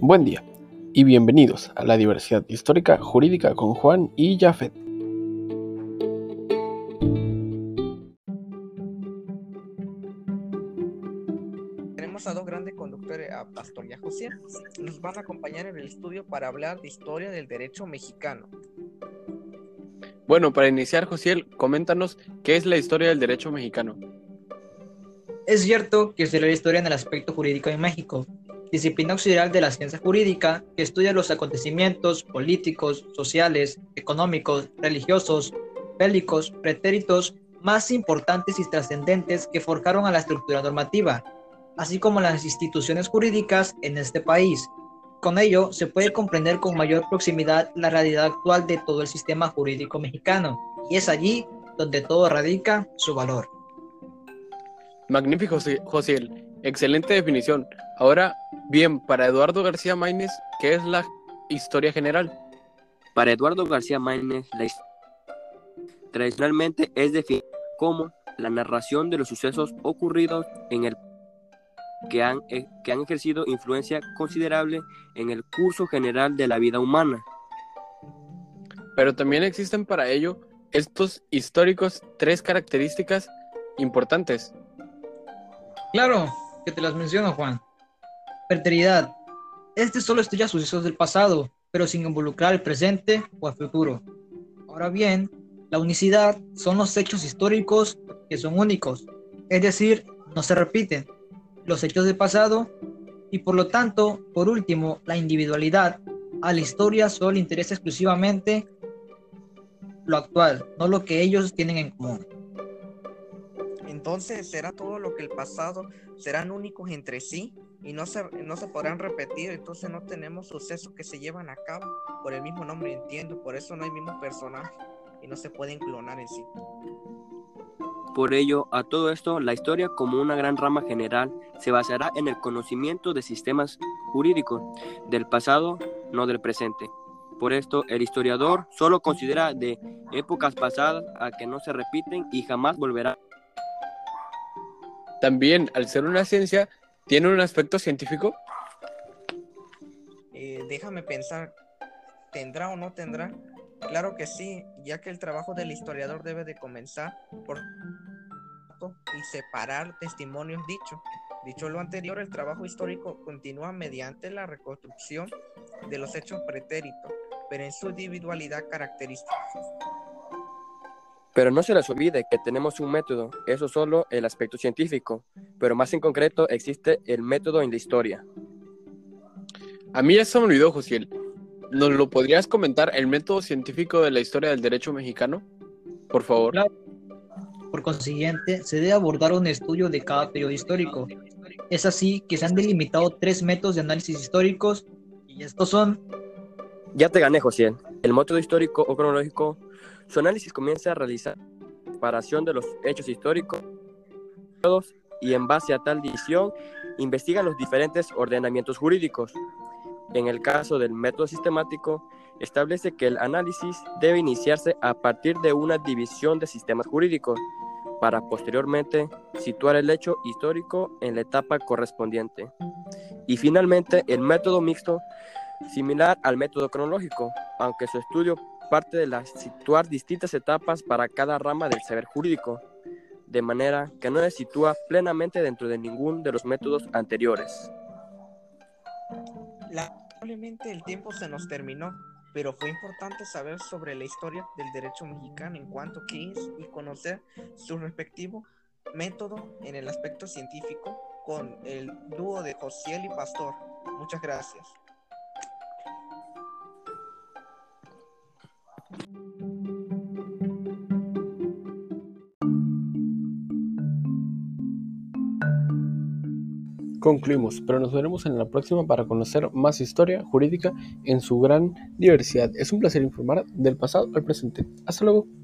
Buen día y bienvenidos a la diversidad histórica jurídica con Juan y Jafet. Tenemos a dos grandes conductores, a Pastor y a José. Nos van a acompañar en el estudio para hablar de historia del derecho mexicano. Bueno, para iniciar, Josiel, coméntanos qué es la historia del derecho mexicano. Es cierto que se la historia en el aspecto jurídico en México, disciplina auxiliar de la ciencia jurídica que estudia los acontecimientos políticos, sociales, económicos, religiosos, bélicos, pretéritos más importantes y trascendentes que forjaron a la estructura normativa, así como las instituciones jurídicas en este país. Con ello se puede comprender con mayor proximidad la realidad actual de todo el sistema jurídico mexicano, y es allí donde todo radica su valor. Magnífico, Josiel. Excelente definición. Ahora, bien, para Eduardo García Maínez, ¿qué es la historia general? Para Eduardo García Maínez, la tradicionalmente es definida como la narración de los sucesos ocurridos en el que han, eh, que han ejercido influencia considerable en el curso general de la vida humana. Pero también existen para ello estos históricos tres características importantes. Claro, que te las menciono, Juan. Perteridad. Este solo estudia sucesos del pasado, pero sin involucrar el presente o el futuro. Ahora bien, la unicidad son los hechos históricos que son únicos, es decir, no se repiten los hechos del pasado y por lo tanto, por último, la individualidad. A la historia solo interesa exclusivamente lo actual, no lo que ellos tienen en común. Entonces será todo lo que el pasado serán únicos entre sí y no se, no se podrán repetir, entonces no tenemos sucesos que se llevan a cabo por el mismo nombre, entiendo, por eso no hay mismo personaje y no se pueden clonar en sí. Por ello, a todo esto, la historia como una gran rama general se basará en el conocimiento de sistemas jurídicos del pasado, no del presente. Por esto, el historiador solo considera de épocas pasadas a que no se repiten y jamás volverá también, al ser una ciencia, ¿tiene un aspecto científico? Eh, déjame pensar, ¿tendrá o no tendrá? Claro que sí, ya que el trabajo del historiador debe de comenzar por y separar testimonios dichos. Dicho lo anterior, el trabajo histórico continúa mediante la reconstrucción de los hechos pretéritos, pero en su individualidad característica. Pero no se les olvide que tenemos un método, eso solo el aspecto científico, pero más en concreto existe el método en la historia. A mí ya se me olvidó, Josiel. ¿Nos lo podrías comentar el método científico de la historia del derecho mexicano? Por favor. Por consiguiente, se debe abordar un estudio de cada periodo histórico. Es así que se han delimitado tres métodos de análisis históricos y estos son... Ya te gané, Josiel. El método histórico o cronológico su análisis comienza a realizar comparación de los hechos históricos y en base a tal división investiga los diferentes ordenamientos jurídicos. En el caso del método sistemático, establece que el análisis debe iniciarse a partir de una división de sistemas jurídicos para posteriormente situar el hecho histórico en la etapa correspondiente. Y finalmente, el método mixto, similar al método cronológico, aunque su estudio parte de la situar distintas etapas para cada rama del saber jurídico, de manera que no se sitúa plenamente dentro de ningún de los métodos anteriores. Lamentablemente el tiempo se nos terminó, pero fue importante saber sobre la historia del derecho mexicano en cuanto que es y conocer su respectivo método en el aspecto científico con el dúo de Josiel y Pastor. Muchas gracias. Concluimos, pero nos veremos en la próxima para conocer más historia jurídica en su gran diversidad. Es un placer informar del pasado al presente. Hasta luego.